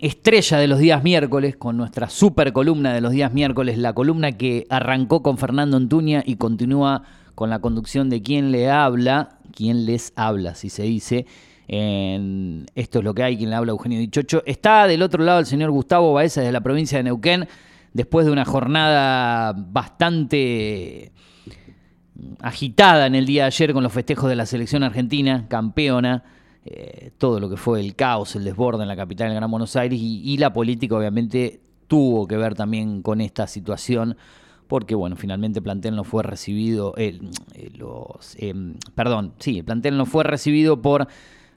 estrella de los días miércoles, con nuestra super columna de los días miércoles, la columna que arrancó con Fernando Antuña y continúa con la conducción de quien le habla, quien les habla, si se dice. En Esto es lo que hay, quien le habla Eugenio Dichocho. Está del otro lado el señor Gustavo Baeza desde la provincia de Neuquén, después de una jornada bastante agitada en el día de ayer con los festejos de la selección argentina, campeona, eh, todo lo que fue el caos, el desborde en la capital del Gran Buenos Aires y, la política obviamente tuvo que ver también con esta situación porque bueno, finalmente el plantel no fue recibido, eh, los, eh, perdón, sí, el plantel no fue recibido por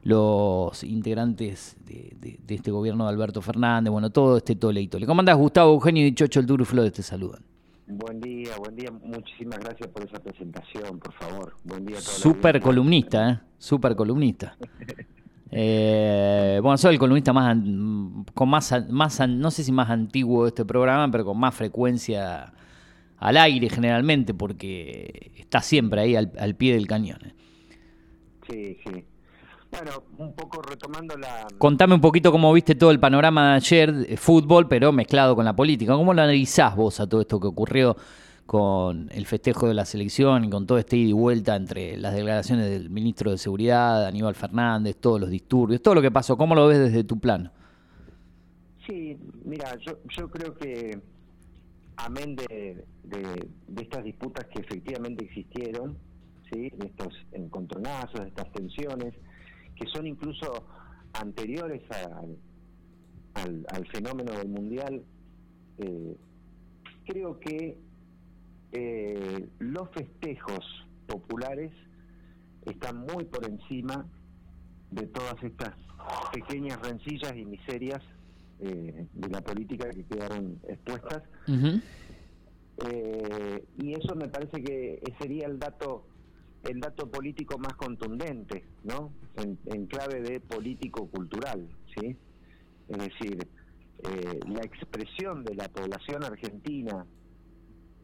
los integrantes de, este gobierno de Alberto Fernández, bueno, todo este toleito. ¿Le comandás Gustavo Eugenio y Chocho el Duro Flores te saludan? Buen día, buen día. Muchísimas gracias por esa presentación, por favor. Buen día a todos. Super columnista, ¿eh? Super columnista. Eh, bueno, soy el columnista más, con más, más, no sé si más antiguo de este programa, pero con más frecuencia al aire generalmente, porque está siempre ahí al, pie del cañón. ¿eh? Sí, sí. Bueno, un poco retomando la... Contame un poquito cómo viste todo el panorama de ayer, fútbol, pero mezclado con la política. ¿Cómo lo analizás vos a todo esto que ocurrió con el festejo de la selección y con todo este ida y vuelta entre las declaraciones del ministro de Seguridad, Aníbal Fernández, todos los disturbios, todo lo que pasó? ¿Cómo lo ves desde tu plano? Sí, mira, yo, yo creo que amén de, de, de estas disputas que efectivamente existieron, ¿sí? de estos encontronazos, de estas tensiones, que son incluso anteriores al, al, fenómeno del mundial, eh, creo que eh, los festejos populares están muy por encima de todas estas pequeñas rencillas y miserias eh, de la política que quedaron expuestas. y eso me parece que sería el dato el dato político más contundente, ¿no? En, clave de político-cultural, ¿sí? Es decir, eh, la expresión de la población argentina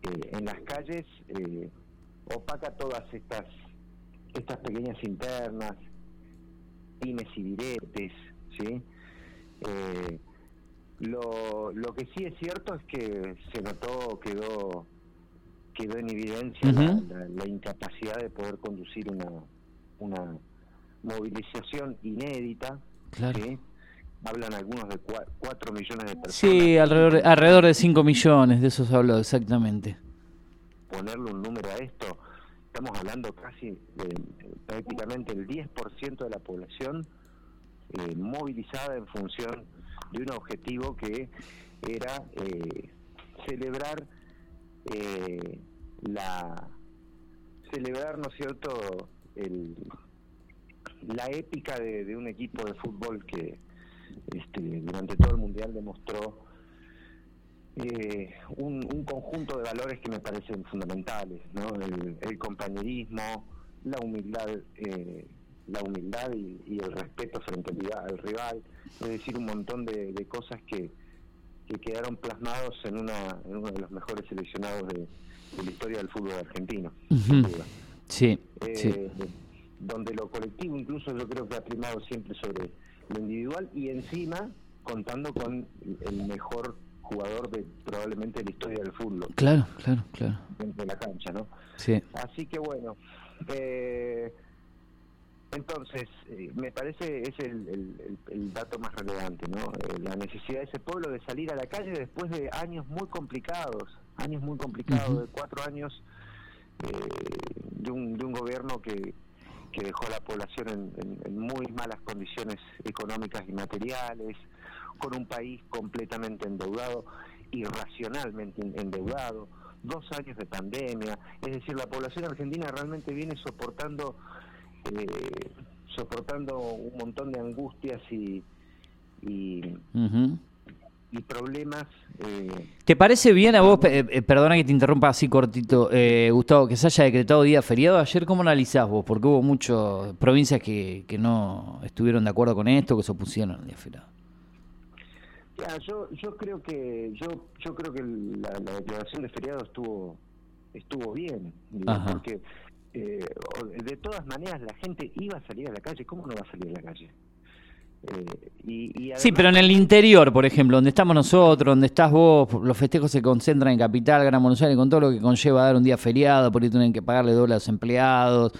eh, en las calles eh, opaca todas estas estas pequeñas internas, pines y diretes, ¿sí? lo, lo que sí es cierto es que se notó, quedó quedó en evidencia la, incapacidad de poder conducir una, una movilización inédita. Hablan algunos de 4 millones de personas. Sí, alrededor, alrededor de 5 millones, de eso se habló exactamente. Ponerle un número a esto, estamos hablando casi de prácticamente el 10% de la población eh, movilizada en función de un objetivo que era eh, celebrar eh, la celebrar, ¿no cierto?, el, la épica de, un equipo de fútbol que este, durante todo el mundial demostró eh, un, conjunto de valores que me parecen fundamentales, ¿no? El, compañerismo, la humildad, eh, la humildad y, el respeto frente al, rival, es decir, un montón de cosas que, que quedaron plasmados en, una, en uno de los mejores seleccionados de, la historia del fútbol argentino. sí, eh, Donde lo colectivo incluso yo creo que ha primado siempre sobre lo individual y encima contando con el mejor jugador de probablemente la historia del fútbol. Claro, claro, claro. Dentro de la cancha, ¿no? Sí. Así que bueno, eh, entonces, eh, me parece es el, el, dato más relevante, ¿no? Eh, la necesidad de ese pueblo de salir a la calle después de años muy complicados, años muy complicados, de cuatro años eh, de, un, de un gobierno que, que dejó a la población en, muy malas condiciones económicas y materiales, con un país completamente endeudado, irracionalmente endeudado, dos años de pandemia, es decir, la población argentina realmente viene soportando eh, soportando un montón de angustias y, y, problemas. Eh. ¿Te parece bien a vos, eh, perdona que te interrumpa así cortito, Gustavo, que se haya decretado día feriado ayer? ¿Cómo analizás vos? Porque hubo muchas provincias que, que no estuvieron de acuerdo con esto, que se opusieron al día feriado. yo, yo creo que yo yo creo que la, declaración de feriado estuvo estuvo bien, porque eh, de todas maneras la gente iba a salir a la calle, ¿cómo no va a salir a la calle? Eh, sí, pero en el interior, por ejemplo, donde estamos nosotros, donde estás vos, los festejos se concentran en Capital, Gran Buenos Aires, con todo lo que conlleva dar un día feriado, por ahí tienen que pagarle doble a los empleados,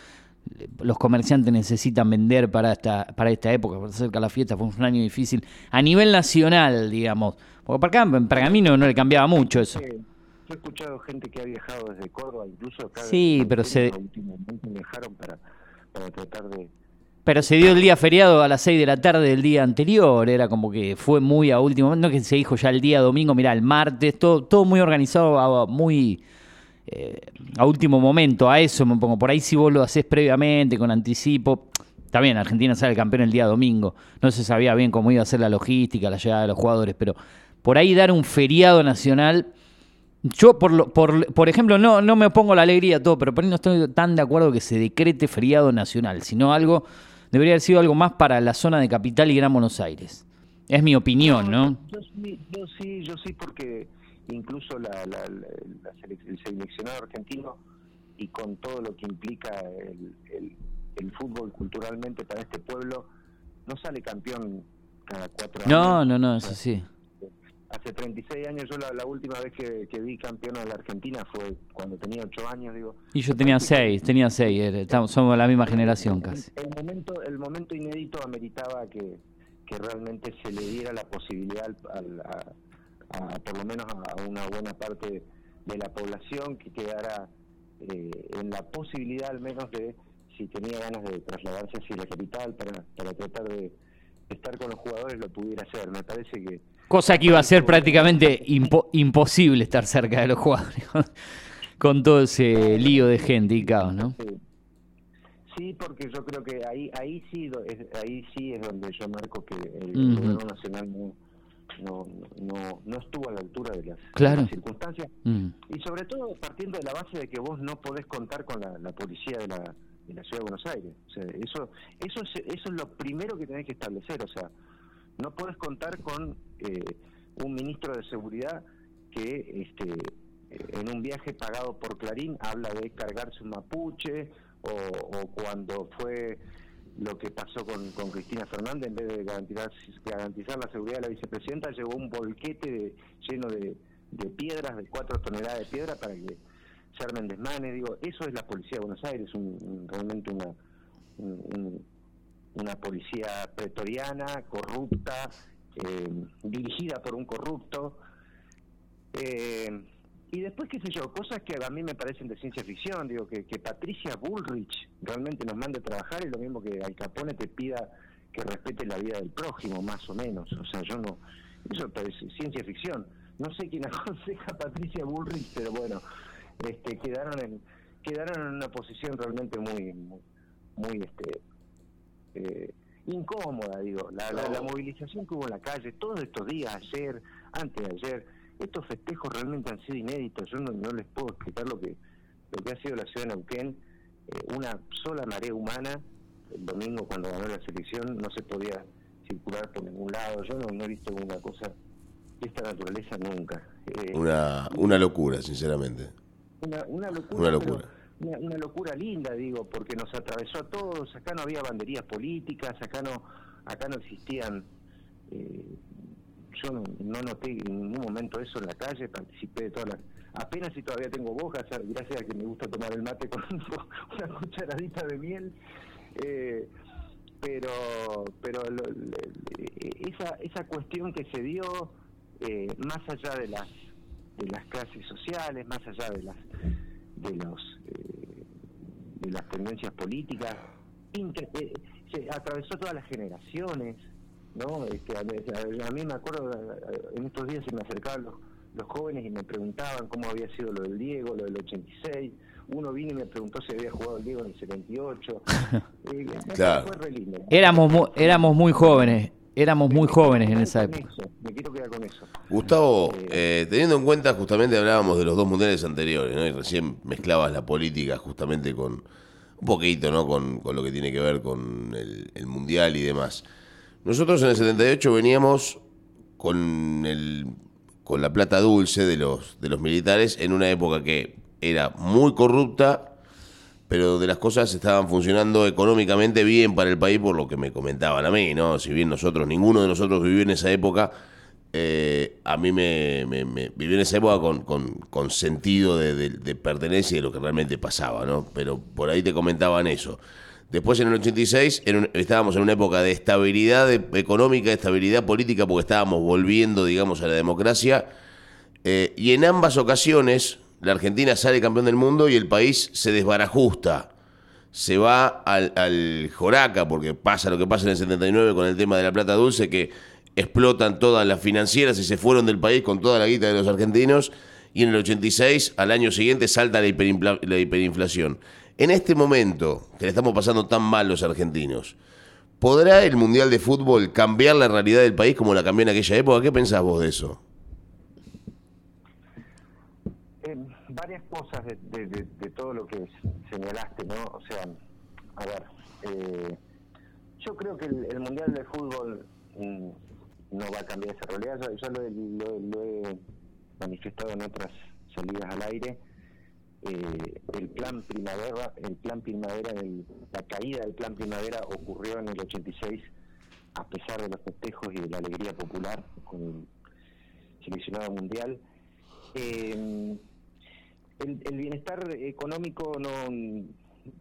los comerciantes necesitan vender para esta, para esta época, para cerca la fiesta, fue un año difícil, a nivel nacional, digamos, porque para acá, en Pergamino no le cambiaba mucho eso. Yo he escuchado gente que ha viajado desde Córdoba, incluso acá sí, pero se... viajaron para, para tratar de pero se dio el día feriado a las 6 de la tarde del día anterior, era como que fue muy a último momento, no que se dijo ya el día domingo, mira, el martes, todo, todo muy organizado, muy eh, a último momento, a eso me pongo. Por ahí si vos lo haces previamente, con anticipo, está bien, Argentina sale campeón el día domingo, no se sabía bien cómo iba a ser la logística, la llegada de los jugadores, pero por ahí dar un feriado nacional... Yo, por, por, por ejemplo, no, no me opongo a la alegría, todo, pero por ahí no estoy tan de acuerdo que se decrete feriado nacional, sino algo debería haber sido algo más para la zona de Capital y Gran Buenos Aires. Es mi opinión, ¿no? Yo, sí, yo sí, porque incluso la, el seleccionado argentino y con todo lo que implica el, el, fútbol culturalmente para este pueblo, no sale campeón cada cuatro años. No, no, no, eso sí hace 36 años, yo la, última vez que, vi campeona de la Argentina fue cuando tenía 8 años, digo. Y yo tenía 6, tenía 6, estamos, somos la misma generación casi. El, momento el momento inédito ameritaba que, que realmente se le diera la posibilidad a, por lo menos a una buena parte de la población que quedara eh, en la posibilidad al menos de, si tenía ganas de trasladarse hacia la capital para, para tratar de estar con los jugadores, lo pudiera hacer. Me parece que Cosa que iba a ser prácticamente imposible estar cerca de los jugadores con todo ese lío de gente y caos, ¿no? Sí. porque yo creo que ahí ahí sí es, ahí sí es donde yo marco que el gobierno nacional no, no, no, estuvo a la altura de las, circunstancias mm. y sobre todo partiendo de la base de que vos no podés contar con la, policía de la, de la ciudad de Buenos Aires. O sea, eso eso es, eso es lo primero que tenés que establecer, o sea, no puedes contar con eh, un ministro de seguridad que este, en un viaje pagado por Clarín habla de cargarse un mapuche o, cuando fue lo que pasó con, Cristina Fernández, en vez de garantizar, garantizar la seguridad de la vicepresidenta, llevó un bolquete lleno de, piedras, de cuatro toneladas de piedra para que se armen desmanes. Digo, eso es la policía de Buenos Aires, un, realmente una, una policía pretoriana, corrupta, eh, dirigida por un corrupto. Eh, y después, qué sé yo, cosas que a mí me parecen de ciencia ficción, digo, que, Patricia Bullrich realmente nos mande a trabajar y lo mismo que Al Capone te pida que respete la vida del prójimo, más o menos. O sea, yo no, eso es ciencia ficción. No sé quién aconseja a Patricia Bullrich, pero bueno, este, quedaron en quedaron en una posición realmente muy, muy, muy este, eh, incómoda, digo, la, la, movilización que hubo en la calle todos estos días, ayer, antes de ayer, estos festejos realmente han sido inéditos, yo no, les puedo explicar lo que, lo que ha sido la ciudad de Neuquén, eh, una sola marea humana, el domingo cuando ganó la selección no se podía circular por ningún lado, yo no, he visto una cosa de esta naturaleza nunca. Eh, una, una locura, sinceramente. Una, una locura. Una locura una, locura linda, digo, porque nos atravesó a todos. Acá no había banderías políticas, acá no, acá no existían. Eh, yo no, noté en ningún momento eso en la calle, participé de todas las. Apenas si todavía tengo boca, gracias a que me gusta tomar el mate con una cucharadita de miel. Eh, pero pero esa esa cuestión que se dio eh, más allá de las de las clases sociales más allá de las de los eh, de las tendencias políticas eh, se atravesó todas las generaciones no este, a, mí me acuerdo en estos días se me acercaban los, los jóvenes y me preguntaban cómo había sido lo del Diego lo del 86 uno vino y me preguntó si había jugado el Diego en el 78 eh, claro. éramos éramos muy jóvenes éramos muy jóvenes en esa época. me quiero quedar con eso. Gustavo, eh, teniendo en cuenta, justamente hablábamos de los dos mundiales anteriores, ¿no? Y recién mezclabas la política justamente con un poquito, ¿no? Con, lo que tiene que ver con el, mundial y demás. Nosotros en el 78 veníamos con el con la plata dulce de los de los militares en una época que era muy corrupta, pero de las cosas estaban funcionando económicamente bien para el país por lo que me comentaban a mí, ¿no? Si bien nosotros, ninguno de nosotros vivió en esa época, eh, a mí me, me, en esa época con, con, sentido de, pertenencia y de lo que realmente pasaba, ¿no? Pero por ahí te comentaban eso. Después en el 86 estábamos en una época de estabilidad económica, de estabilidad política, porque estábamos volviendo, digamos, a la democracia. Eh, y en ambas ocasiones, la Argentina sale campeón del mundo y el país se desbarajusta. Se va al, Joraca, porque pasa lo que pasa en el 79 con el tema de la plata dulce, que explotan todas las financieras y se fueron del país con toda la guita de los argentinos. Y en el 86, al año siguiente, salta la, la hiperinflación. En este momento, que le estamos pasando tan mal los argentinos, ¿podrá el Mundial de Fútbol cambiar la realidad del país como la cambió en aquella época? ¿Qué pensás vos de eso? Cosas de, todo lo que señalaste, ¿no? O sea, a ver, eh, yo creo que el, Mundial de Fútbol mm, no va a cambiar esa realidad, ya, lo, he manifestado en otras salidas al aire. Eh, el plan primavera, el plan primavera, la caída del plan primavera ocurrió en el 86 a pesar de los festejos y de la alegría popular con el seleccionado mundial. Eh, el, bienestar económico no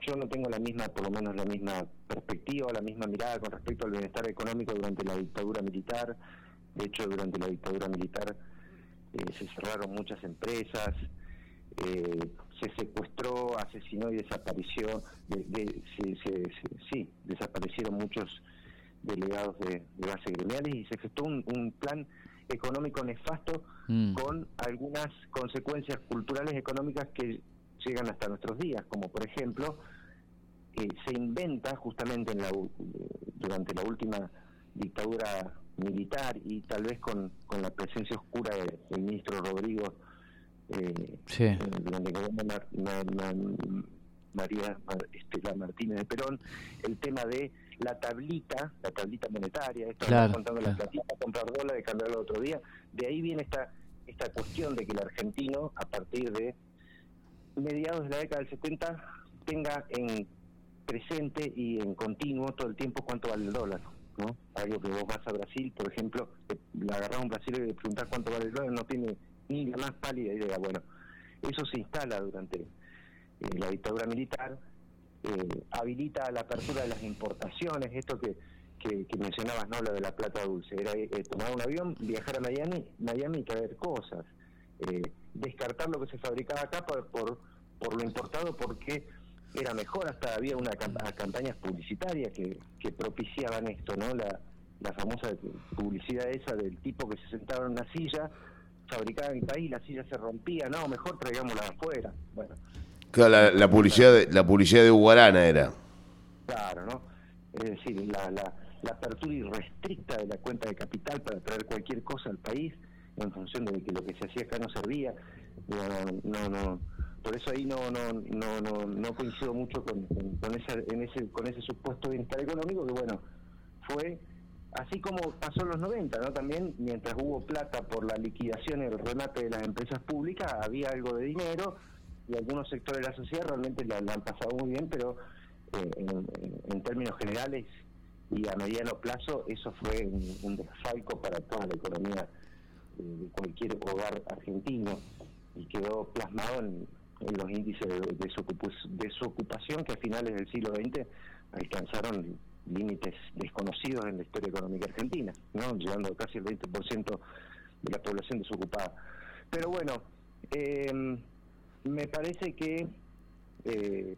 yo no tengo la misma por lo menos la misma perspectiva la misma mirada con respecto al bienestar económico durante la dictadura militar. De hecho durante la dictadura militar eh, se cerraron muchas empresas eh, se secuestró asesinó y desapareció de, sí desaparecieron muchos delegados de, base gremiales y se gestó un plan económico nefasto mm. con algunas consecuencias culturales económicas que llegan hasta nuestros días, como por ejemplo, eh, se inventa justamente en la, durante la última dictadura militar y tal vez con, con la presencia oscura del ministro Rodrigo eh, eh durante María Estela Martínez de Perón, el tema de la tablita, la tablita monetaria, esto claro, contando la platita, comprar dólares, cambiarlo otro día, de ahí viene esta esta cuestión de que el argentino, a partir de mediados de la década del 70, tenga en presente y en continuo todo el tiempo cuánto vale el dólar. ¿no? Algo que vos vas a Brasil, por ejemplo, le agarrás a un brasileño y le preguntás cuánto vale el dólar, no tiene ni la más pálida idea. Bueno, eso se instala durante eh, la dictadura militar, eh, habilita la apertura de las importaciones, esto que, que, mencionabas, ¿no? Lo de la plata dulce, era eh, tomar un avión, viajar a Miami, Miami y traer cosas, eh, descartar lo que se fabricaba acá por, por, lo importado porque era mejor, hasta había una campañas publicitarias que, que propiciaban esto, ¿no? La, la famosa publicidad esa del tipo que se sentaba en una silla, fabricaba en país, la silla se rompía, no, mejor traigámosla afuera. Bueno, Claro, la, publicidad de, la publicidad de Uguarana era. Claro, ¿no? Es decir, la, la, apertura irrestricta de la cuenta de capital para traer cualquier cosa al país en función de que lo que se hacía acá no servía. No, no, por eso ahí no no no no, no coincido mucho con, con, esa, en ese con ese supuesto bienestar económico que bueno fue así como pasó en los 90 no también mientras hubo plata por la liquidación y el remate de las empresas públicas había algo de dinero y algunos sectores de la sociedad realmente la, han pasado muy bien, pero eh, en, términos generales y a mediano plazo eso fue un, desfalco para toda la economía eh, de cualquier hogar argentino y quedó plasmado en, los índices de, de, su ocupación que a finales del siglo XX alcanzaron límites desconocidos en la historia económica argentina, ¿no? llegando casi el 20% de la población desocupada. Pero bueno, eh, me parece que, eh,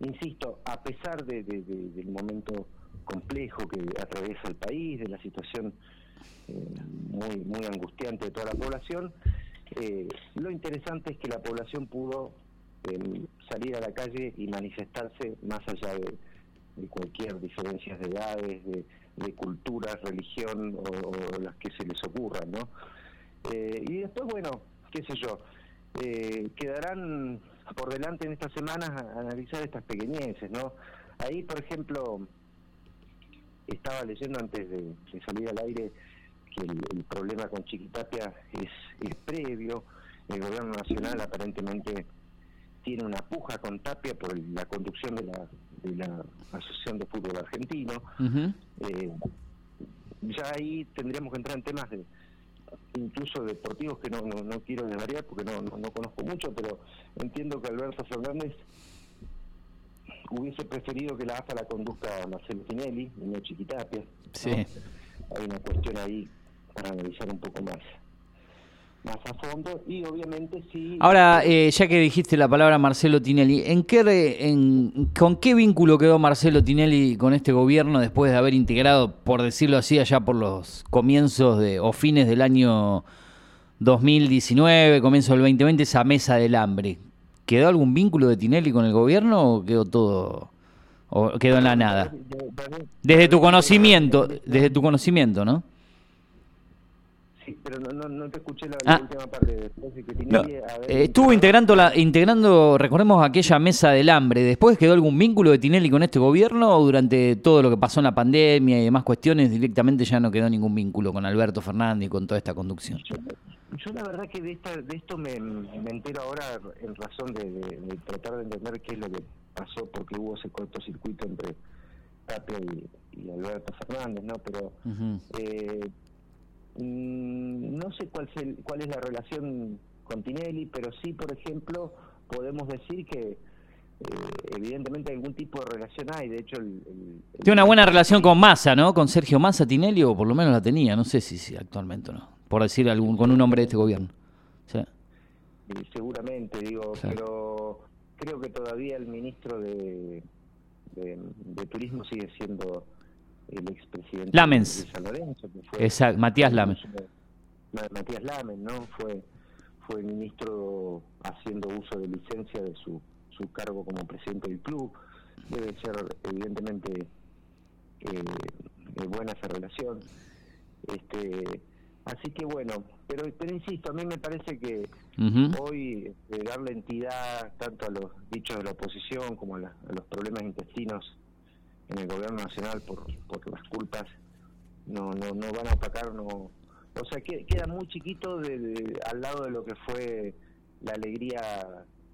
insisto, a pesar de, del momento complejo que atraviesa el país, de la situación eh, muy, muy angustiante de toda la población, eh, lo interesante es que la población pudo salir a la calle y manifestarse más allá de, cualquier diferencia de edades, de, cultura, religión o, las que se les ocurran, ¿no? y después, bueno, qué sé yo, eh, quedarán por delante en estas semanas a, analizar estas pequeñeces, ¿no? Ahí, por ejemplo, estaba leyendo antes de, salir al aire que el, problema con Chiquitapia es, es previo, el gobierno nacional aparentemente tiene una puja con Tapia por la conducción de la, de la Asociación de Fútbol Argentino. eh, ya ahí tendríamos que entrar en temas de incluso deportivos que no, no, no quiero desvariar porque no, no, no conozco mucho, pero entiendo que Alberto Fernández hubiese preferido que la AFA la conduzca Marcelo Tinelli, no Chiquitapia. Sí. Hay una cuestión ahí para analizar un poco más más a fondo y obviamente sí Ahora, eh, ya que dijiste la palabra Marcelo Tinelli, ¿en qué re- en, ¿con qué vínculo quedó Marcelo Tinelli con este gobierno después de haber integrado, por decirlo así, allá por los comienzos de, o fines del año 2019, comienzo del 2020, esa mesa del hambre? ¿Quedó algún vínculo de Tinelli con el gobierno o quedó todo, o quedó en la nada? Desde tu conocimiento, desde tu conocimiento, ¿no? Sí, pero no, no, no te escuché la, Ah. última parte de que No, eh, estuvo integrando, la, integrando, recordemos aquella mesa del hambre. ¿Después quedó algún vínculo de Tinelli con este gobierno o durante todo lo que pasó en la pandemia y demás cuestiones directamente ya no quedó ningún vínculo con Alberto Fernández y con toda esta conducción? Yo, yo la verdad que de, esta, de esto me, me entero ahora en razón de, de- de tratar de entender qué es lo que pasó, porque hubo ese cortocircuito entre Tapia y, y Alberto Fernández, ¿no? Pero eh, no sé cuál, es el- cuál es la relación con Tinelli, pero sí, por ejemplo, podemos decir que eh, evidentemente algún tipo de relación hay. De hecho, el, el- el- Tiene una buena relación con Massa, ¿no? Con Sergio Massa Tinelli, o por lo menos la tenía. No sé si, si actualmente o no. Por decir algún, con un hombre de este gobierno. Sí. Seguramente, digo, pero creo que todavía el ministro de, de, de Turismo sigue siendo el expresidente Lamens. de San Lorenzo, que fue Exacto, Matías Lames. Ma- Matías Lamen, ¿no? Fue, fue el ministro haciendo uso de licencia de su, su cargo como presidente del club. Debe ser, evidentemente, eh, eh, buena esa relación. Este, así que bueno, pero, pero insisto, a mí me parece que hoy eh, darle entidad tanto a los dichos de la oposición como a, la- a los problemas intestinos en el gobierno nacional por, por las culpas no, no, no van a opacar, no, o sea, que, queda muy chiquito de, de- al lado de lo que fue la alegría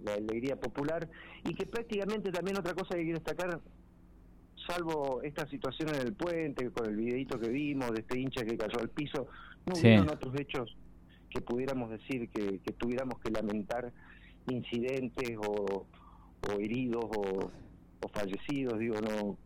la alegría popular y que prácticamente también otra cosa que quiero destacar salvo esta situación en el puente con el videito que vimos de este hincha que cayó al piso no Sí. hubieron otros hechos que pudiéramos decir que, que tuviéramos que lamentar incidentes o, o heridos o, o fallecidos digo no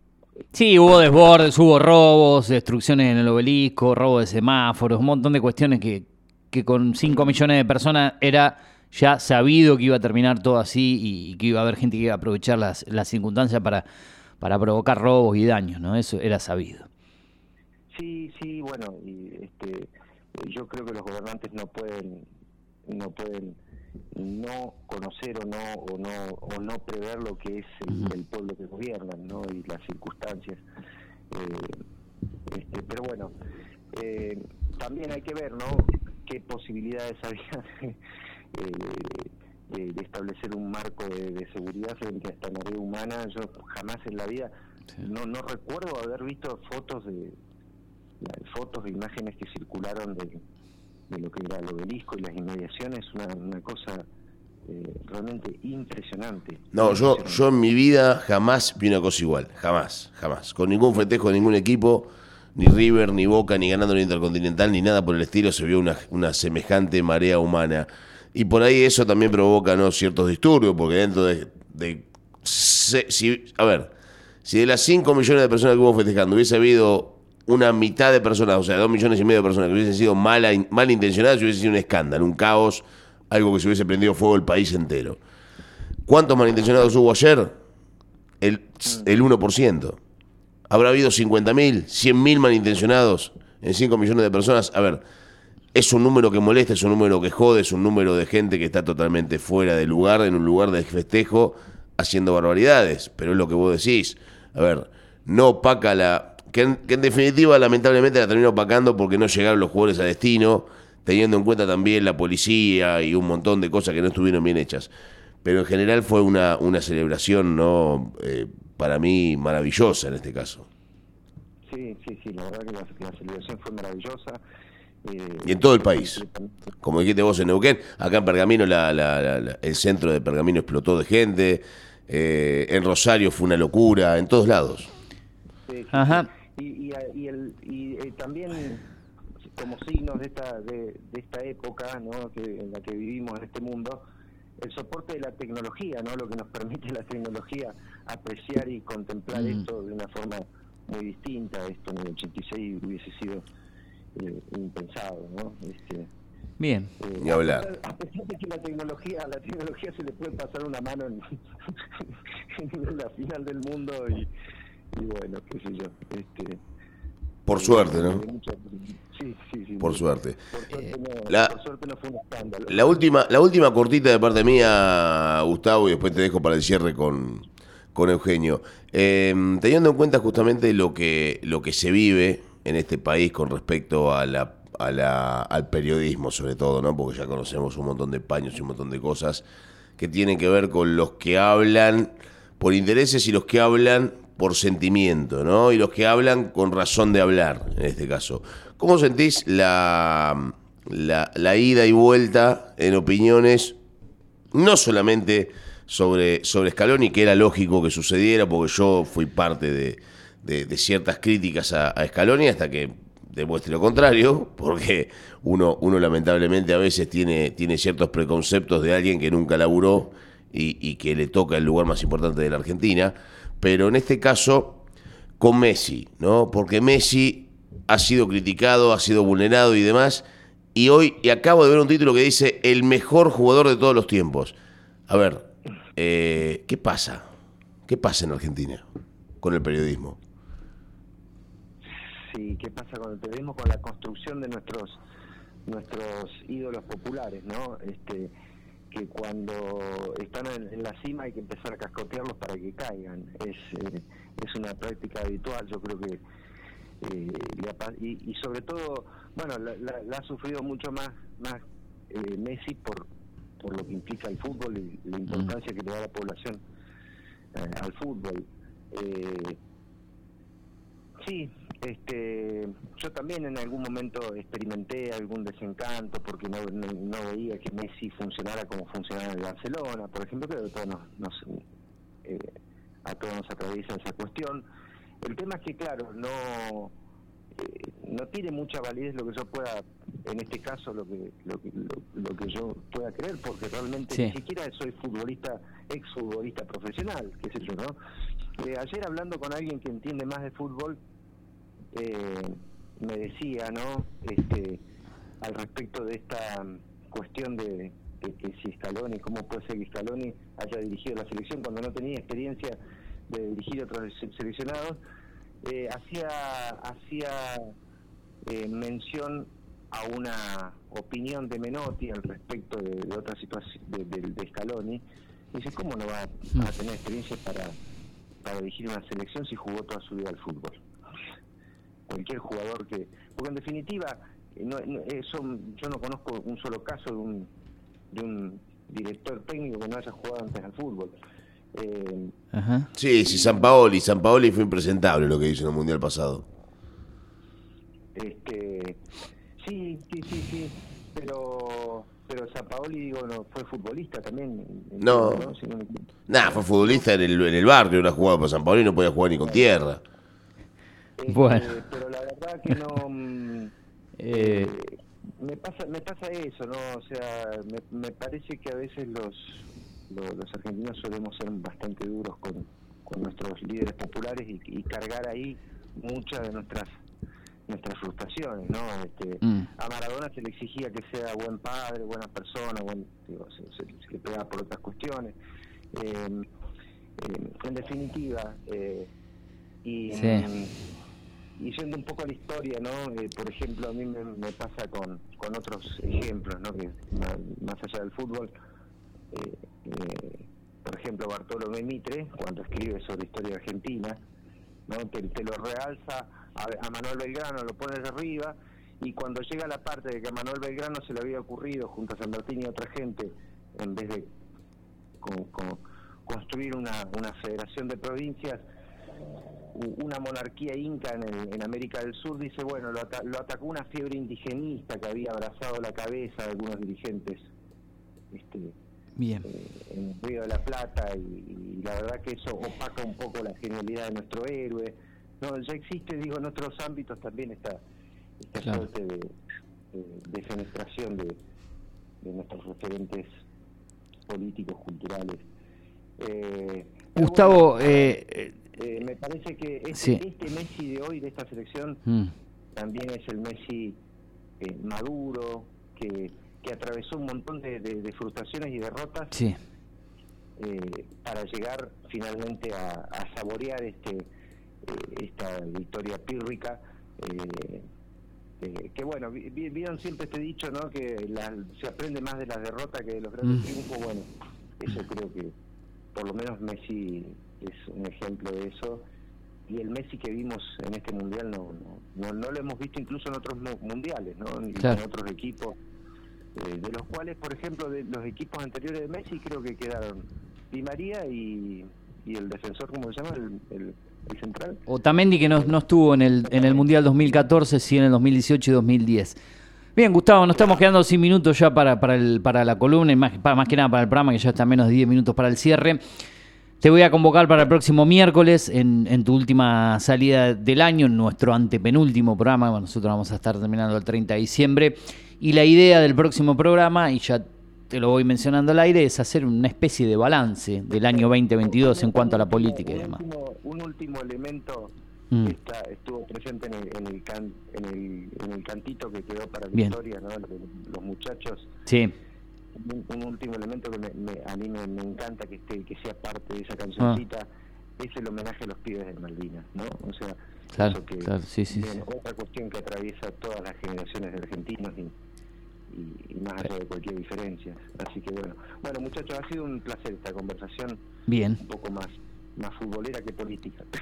Sí, hubo desbordes, hubo robos, destrucciones en el obelisco, robo de semáforos, un montón de cuestiones que, que con 5 millones de personas era ya sabido que iba a terminar todo así y, que iba a haber gente que iba a aprovechar las, las circunstancias para, para provocar robos y daños, ¿no? Eso era sabido. Sí, sí, bueno, y este, yo creo que los gobernantes no pueden, no pueden no conocer o no o no o no prever lo que es el, pueblo que gobiernan, ¿no? Y las circunstancias. Eh, este, pero bueno, eh, también hay que ver, ¿no? Qué posibilidades había de, eh, de- de establecer un marco de, de seguridad frente a esta marea humana. Yo jamás en la vida no no recuerdo haber visto fotos de fotos e imágenes que circularon de, de lo que era el obelisco y las inmediaciones, una, una cosa eh, realmente impresionante. No, yo, Impresionante. yo en mi vida jamás vi una cosa igual. Jamás, jamás. Con ningún festejo de ningún equipo, ni River, ni Boca, ni ganando el Intercontinental, ni nada por el estilo, se vio una, una semejante marea humana. Y por ahí eso también provoca ¿no? ciertos disturbios, porque dentro de. de- se- si, a ver, si de las 5 millones de personas que hubo festejando hubiese habido una mitad de personas, o sea, 2 millones y medio de personas que hubiesen sido mala, malintencionadas, hubiese sido un escándalo, un caos, algo que se hubiese prendido fuego el país entero. ¿Cuántos malintencionados hubo ayer? El, el 1%. ¿Habrá habido 50.000, 100.000 malintencionados en 5 millones de personas? A ver, es un número que molesta, es un número que jode, es un número de gente que está totalmente fuera de lugar, en un lugar de festejo, haciendo barbaridades. Pero es lo que vos decís. A ver, no opaca la... Que en, que en definitiva, lamentablemente, la terminó opacando porque no llegaron los jugadores a destino, teniendo en cuenta también la policía y un montón de cosas que no estuvieron bien hechas. Pero en general fue una, una celebración, ¿no? Eh, para mí, maravillosa en este caso. Sí, sí, sí, la verdad que la, la celebración fue maravillosa. Eh, y en todo el país. Como dijiste vos en Neuquén, acá en Pergamino el centro de Pergamino explotó de gente, eh, en Rosario fue una locura, en todos lados. Ajá. Y, y, también como signos de esta, de, esta época ¿no? que, en la que vivimos en este mundo, el soporte de la tecnología, ¿no? lo que nos permite la tecnología apreciar y contemplar mm. esto de una forma muy distinta. Esto en el 86 hubiese sido eh, impensado. ¿no? Este, Bien. Eh, Ni hablar. A pesar de que la tecnología, la tecnología se le puede pasar una mano en, la final del mundo y, y bueno, qué sé yo. Este, por suerte, ¿no? Sí, sí, sí. Por suerte. Por suerte, no, fue un escándalo. La última, la última cortita de parte mía, Gustavo, y después te dejo para el cierre con, con Eugenio. Em, teniendo en cuenta justamente lo que, lo que se vive en este país con respecto a la, a la, al periodismo, sobre todo, ¿no? Porque ya conocemos un montón de paños y un montón de cosas que tienen que ver con los que hablan por intereses y los que hablan por sentimiento, ¿no? Y los que hablan con razón de hablar, en este caso. ¿Cómo sentís la, la, ida y vuelta en opiniones, no solamente sobre, sobre Scaloni, que era lógico que sucediera, porque yo fui parte de, de, ciertas críticas a, Scaloni hasta que demuestre lo contrario, porque uno, uno lamentablemente a veces tiene, tiene ciertos preconceptos de alguien que nunca laburó y que le toca el lugar más importante de la Argentina pero en este caso con Messi, ¿no? Porque Messi ha sido criticado, ha sido vulnerado y demás, y hoy y acabo de ver un título que dice el mejor jugador de todos los tiempos. A ver, eh, ¿qué pasa? ¿Qué pasa en Argentina con el periodismo? Sí, ¿qué pasa con el periodismo? Con la construcción de nuestros nuestros ídolos populares, ¿no? Este, que cuando están en, la cima hay que empezar a cascotearlos para que caigan. Es, eh, es una práctica habitual, yo creo que... Eh, y, sobre todo, bueno, la, ha sufrido mucho más, más eh, Messi por, por lo que implica el fútbol y la importancia que le da la población al fútbol. Sí, este, yo también en algún momento experimenté algún desencanto porque no, no, veía que Messi funcionara como funcionaba en Barcelona, por ejemplo, creo que todos nos, eh, a todos nos atraviesa esa cuestión. El tema es que, claro, no eh, no tiene mucha validez lo que yo pueda, en este caso, lo que lo, lo, que yo pueda creer, porque realmente ni siquiera soy futbolista, ex futbolista profesional, qué sé yo, ¿no? Eh, ayer hablando con alguien que entiende más de fútbol, eh, me decía, ¿no? Este, al respecto de esta cuestión de, que si Scaloni, cómo puede ser que Scaloni haya dirigido la selección cuando no tenía experiencia de dirigir otros seleccionados, eh, hacía hacía eh, mención a una opinión de Menotti al respecto de, otra situación de, de, Scaloni. Dice, ¿cómo no va a, a tener experiencia para, para dirigir una selección si jugó toda su vida al fútbol? Cualquier jugador que... Porque en definitiva, no, eso, yo no conozco un solo caso de un, de un director técnico que no haya jugado antes al fútbol. Eh, Sí, sí, San Paoli, San Paoli fue impresentable lo que hizo en el Mundial pasado. Este, sí, sí, sí, sí, pero pero San Paoli digo no fue futbolista también no, ¿no? nada fue futbolista en el, en el barrio era jugado por San Paoli no podía jugar ni con tierra este, bueno. Pero la verdad que no... Mm, eh, eh... me pasa me pasa eso, ¿no? O sea, me, me parece que a veces los, los, argentinos solemos ser bastante duros con, con nuestros líderes populares y, cargar ahí muchas de nuestras nuestras frustraciones, ¿no? Este, mm. A Maradona se le exigía que sea buen padre, buena persona, buen, digo, se, le pegaba por otras cuestiones. Eh, eh, en definitiva, eh, y, sí y yendo un poco a la historia, ¿no? Eh, por ejemplo, a mí me, pasa con, con otros ejemplos, ¿no? Más, allá del fútbol, eh, eh, por ejemplo, Bartolomé Mitre, cuando escribe sobre historia argentina, ¿no? Te, lo realza a, Manuel Belgrano, lo pone de arriba, y cuando llega la parte de que a Manuel Belgrano se le había ocurrido, junto a San Martín y otra gente, en vez de construir una, una federación de provincias, una monarquía inca en, en, América del Sur, dice, bueno, lo, lo, atacó una fiebre indigenista que había abrazado la cabeza de algunos dirigentes este, Bien. Eh, en el Río de la Plata y, la verdad que eso opaca un poco la genialidad de nuestro héroe. No, ya existe, digo, en otros ámbitos también esta, esta suerte de, de, fenestración de, nuestros referentes políticos, culturales. Eh, Gustavo, eh, eh, me parece que este, este, Messi de hoy, de esta selección, mm. también es el Messi maduro, que que atravesó un montón de, frustraciones y derrotas sí. Eh, para llegar finalmente a, saborear este eh, esta victoria pírrica. Eh, que bueno, vieron siempre este dicho, ¿no? Que se aprende más de las derrotas que de los grandes mm. triunfos. Bueno, eso creo que por lo menos Messi es un ejemplo de eso y el Messi que vimos en este mundial no no, no, lo hemos visto incluso en otros mundiales, ¿no? En otros equipos eh, de los cuales, por ejemplo, de los equipos anteriores de Messi, creo que quedaron Di María y, el defensor, ¿cómo se llama? El, central. Otamendi, que no, no estuvo en el, en el Mundial 2014, sí en el 2018 y 2010. Bien, Gustavo, nos estamos quedando sin minutos ya para, para, el, para la columna y más, más que nada para el programa, que ya está menos de 10 minutos para el cierre. Te voy a convocar para el próximo miércoles en, en, tu última salida del año, en nuestro antepenúltimo programa. nosotros vamos a estar terminando el 30 de diciembre. Y la idea del próximo programa, y ya te lo voy mencionando al aire, es hacer una especie de balance del año 2022 en cuanto a la política y demás. Un último elemento mm. está, estuvo presente en el, en, el en, el, cantito que quedó para Victoria, ¿no? los, muchachos. Sí. Un, último elemento que a mí me, encanta que esté que sea parte de esa cancioncita ah. es el homenaje a los pibes de Malvinas, ¿no? O sea, claro, claro, sí, sí, otra cuestión que atraviesa todas las generaciones de argentinos y, y, más allá de cualquier diferencia. Así que bueno, bueno muchachos, ha sido un placer esta conversación. Bien. Un poco más más futbolera que política.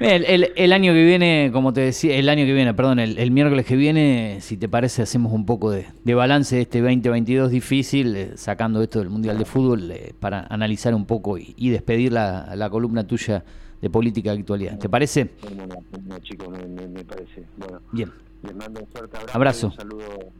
El, el, el, año que viene, como te decía, el año que viene, perdón, el, miércoles que viene, si te parece, hacemos un poco de, balance de este 2022 difícil, eh, sacando esto del Mundial de Fútbol, eh, para analizar un poco y, despedir la, la, columna tuya de política de actualidad. ¿Te parece? No, chicos, me, me, parece. Bueno, Bien. Les mando un fuerte abrazo. abrazo. un saludo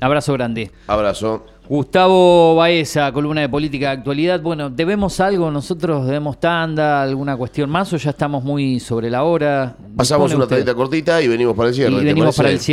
Abrazo grande. Abrazo. Gustavo Baeza, columna de política de actualidad. Bueno, ¿debemos algo? ¿Nosotros debemos tanda? ¿Alguna cuestión más o ya estamos muy sobre la hora? Pasamos una tandita cortita y venimos para el cierre. Y venimos para el cierre.